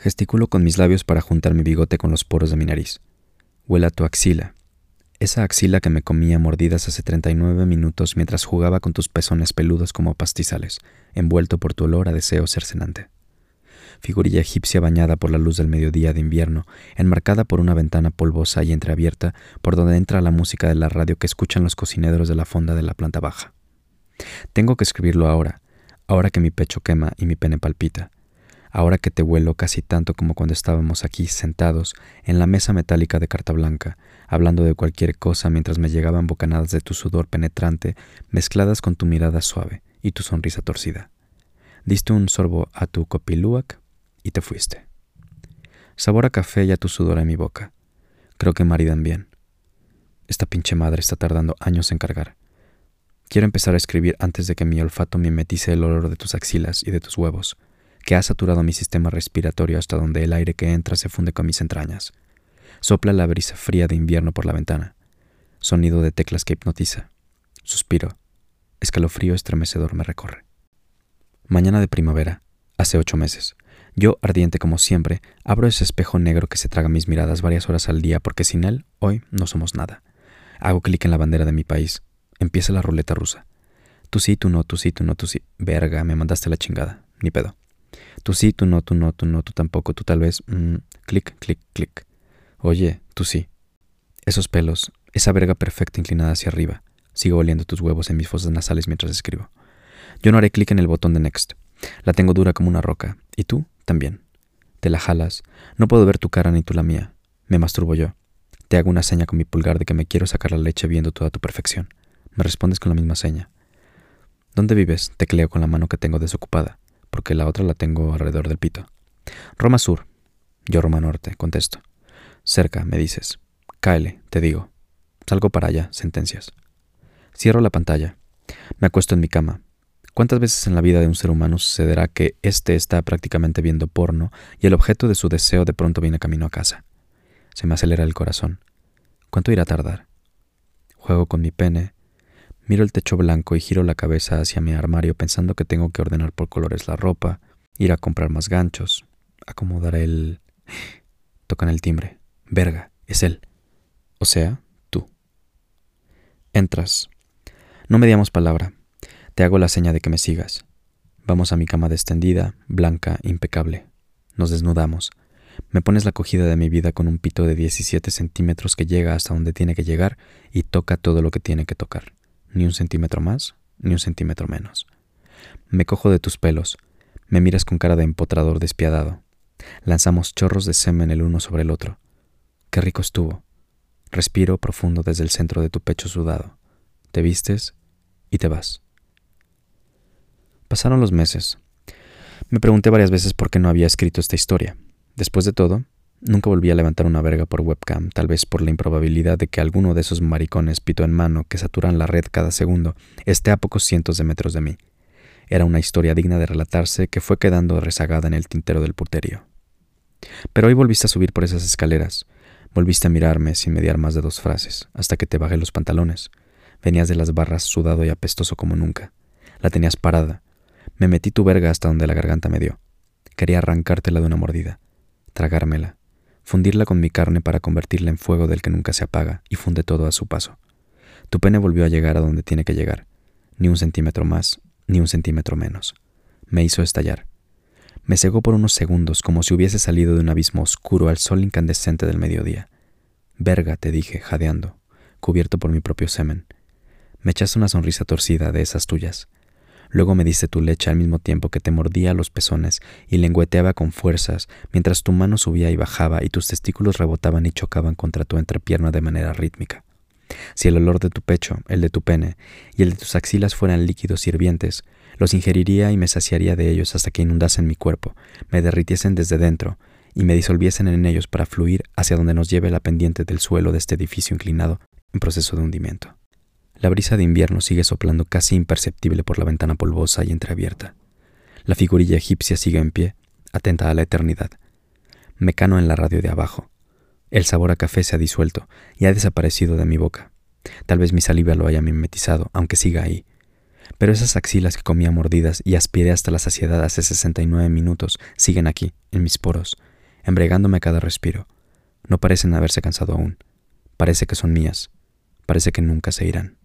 Gesticulo con mis labios para juntar mi bigote con los poros de mi nariz. Huele a tu axila, esa axila que me comía mordidas hace 39 minutos mientras jugaba con tus pezones peludos como pastizales, envuelto por tu olor a deseo cercenante. Figurilla egipcia bañada por la luz del mediodía de invierno, enmarcada por una ventana polvosa y entreabierta por donde entra la música de la radio que escuchan los cocineros de la fonda de la planta baja. Tengo que escribirlo ahora, ahora que mi pecho quema y mi pene palpita, ahora que te huelo casi tanto como cuando estábamos aquí sentados en la mesa metálica de carta blanca, hablando de cualquier cosa mientras me llegaban bocanadas de tu sudor penetrante mezcladas con tu mirada suave y tu sonrisa torcida. Diste un sorbo a tu copiluac y te fuiste. Sabor a café y a tu sudor en mi boca. Creo que maridan bien. Esta pinche madre está tardando años en cargar. Quiero empezar a escribir antes de que mi olfato mimetice el olor de tus axilas y de tus huevos que ha saturado mi sistema respiratorio hasta donde el aire que entra se funde con mis entrañas. Sopla la brisa fría de invierno por la ventana. Sonido de teclas que hipnotiza. Suspiro. Escalofrío estremecedor me recorre. Mañana de primavera, hace ocho meses. Yo, ardiente como siempre, abro ese espejo negro que se traga mis miradas varias horas al día porque sin él, hoy, no somos nada. Hago clic en la bandera de mi país. Empieza la ruleta rusa. Tú sí, tú no, tú sí, tú no, tú sí. Verga, me mandaste la chingada. Ni pedo. Tú sí, tú no, tú no, tú no, tú tampoco, tú tal vez. Mm, clic, clic, clic. Oye, tú sí. Esos pelos, esa verga perfecta inclinada hacia arriba. Sigo oliendo tus huevos en mis fosas nasales mientras escribo. Yo no haré clic en el botón de Next. La tengo dura como una roca. Y tú también. Te la jalas. No puedo ver tu cara ni tú la mía. Me masturbo yo. Te hago una seña con mi pulgar de que me quiero sacar la leche viendo toda tu perfección. Me respondes con la misma seña. ¿Dónde vives? Tecleo con la mano que tengo desocupada porque la otra la tengo alrededor del pito. Roma Sur. Yo Roma Norte, contesto. Cerca, me dices. Cáele, te digo. Salgo para allá, sentencias. Cierro la pantalla. Me acuesto en mi cama. ¿Cuántas veces en la vida de un ser humano sucederá que éste está prácticamente viendo porno y el objeto de su deseo de pronto viene camino a casa? Se me acelera el corazón. ¿Cuánto irá a tardar? Juego con mi pene, Miro el techo blanco y giro la cabeza hacia mi armario pensando que tengo que ordenar por colores la ropa, ir a comprar más ganchos, acomodar el... Tocan el timbre. Verga, es él. O sea, tú. Entras. No me mediamos palabra. Te hago la seña de que me sigas. Vamos a mi cama extendida, blanca, impecable. Nos desnudamos. Me pones la cogida de mi vida con un pito de 17 centímetros que llega hasta donde tiene que llegar y toca todo lo que tiene que tocar ni un centímetro más, ni un centímetro menos. Me cojo de tus pelos, me miras con cara de empotrador despiadado. Lanzamos chorros de semen el uno sobre el otro. Qué rico estuvo. Respiro profundo desde el centro de tu pecho sudado. Te vistes y te vas. Pasaron los meses. Me pregunté varias veces por qué no había escrito esta historia. Después de todo, Nunca volví a levantar una verga por webcam, tal vez por la improbabilidad de que alguno de esos maricones pito en mano que saturan la red cada segundo esté a pocos cientos de metros de mí. Era una historia digna de relatarse que fue quedando rezagada en el tintero del puterío. Pero hoy volviste a subir por esas escaleras. Volviste a mirarme sin mediar más de dos frases, hasta que te bajé los pantalones. Venías de las barras sudado y apestoso como nunca. La tenías parada. Me metí tu verga hasta donde la garganta me dio. Quería arrancártela de una mordida, tragármela, fundirla con mi carne para convertirla en fuego del que nunca se apaga y funde todo a su paso. Tu pene volvió a llegar a donde tiene que llegar, ni un centímetro más, ni un centímetro menos. Me hizo estallar. Me cegó por unos segundos como si hubiese salido de un abismo oscuro al sol incandescente del mediodía. Verga, te dije, jadeando, cubierto por mi propio semen. Me echaste una sonrisa torcida de esas tuyas. Luego me diste tu leche al mismo tiempo que te mordía los pezones y lengüeteaba con fuerzas, mientras tu mano subía y bajaba y tus testículos rebotaban y chocaban contra tu entrepierna de manera rítmica. Si el olor de tu pecho, el de tu pene y el de tus axilas fueran líquidos hirvientes, los ingeriría y me saciaría de ellos hasta que inundasen mi cuerpo, me derritiesen desde dentro y me disolviesen en ellos para fluir hacia donde nos lleve la pendiente del suelo de este edificio inclinado en proceso de hundimiento. La brisa de invierno sigue soplando casi imperceptible por la ventana polvosa y entreabierta. La figurilla egipcia sigue en pie, atenta a la eternidad. Mecano en la radio de abajo. El sabor a café se ha disuelto y ha desaparecido de mi boca. Tal vez mi saliva lo haya mimetizado, aunque siga ahí. Pero esas axilas que comía mordidas y aspiré hasta la saciedad hace 69 minutos siguen aquí, en mis poros, embregándome a cada respiro. No parecen haberse cansado aún. Parece que son mías. Parece que nunca se irán.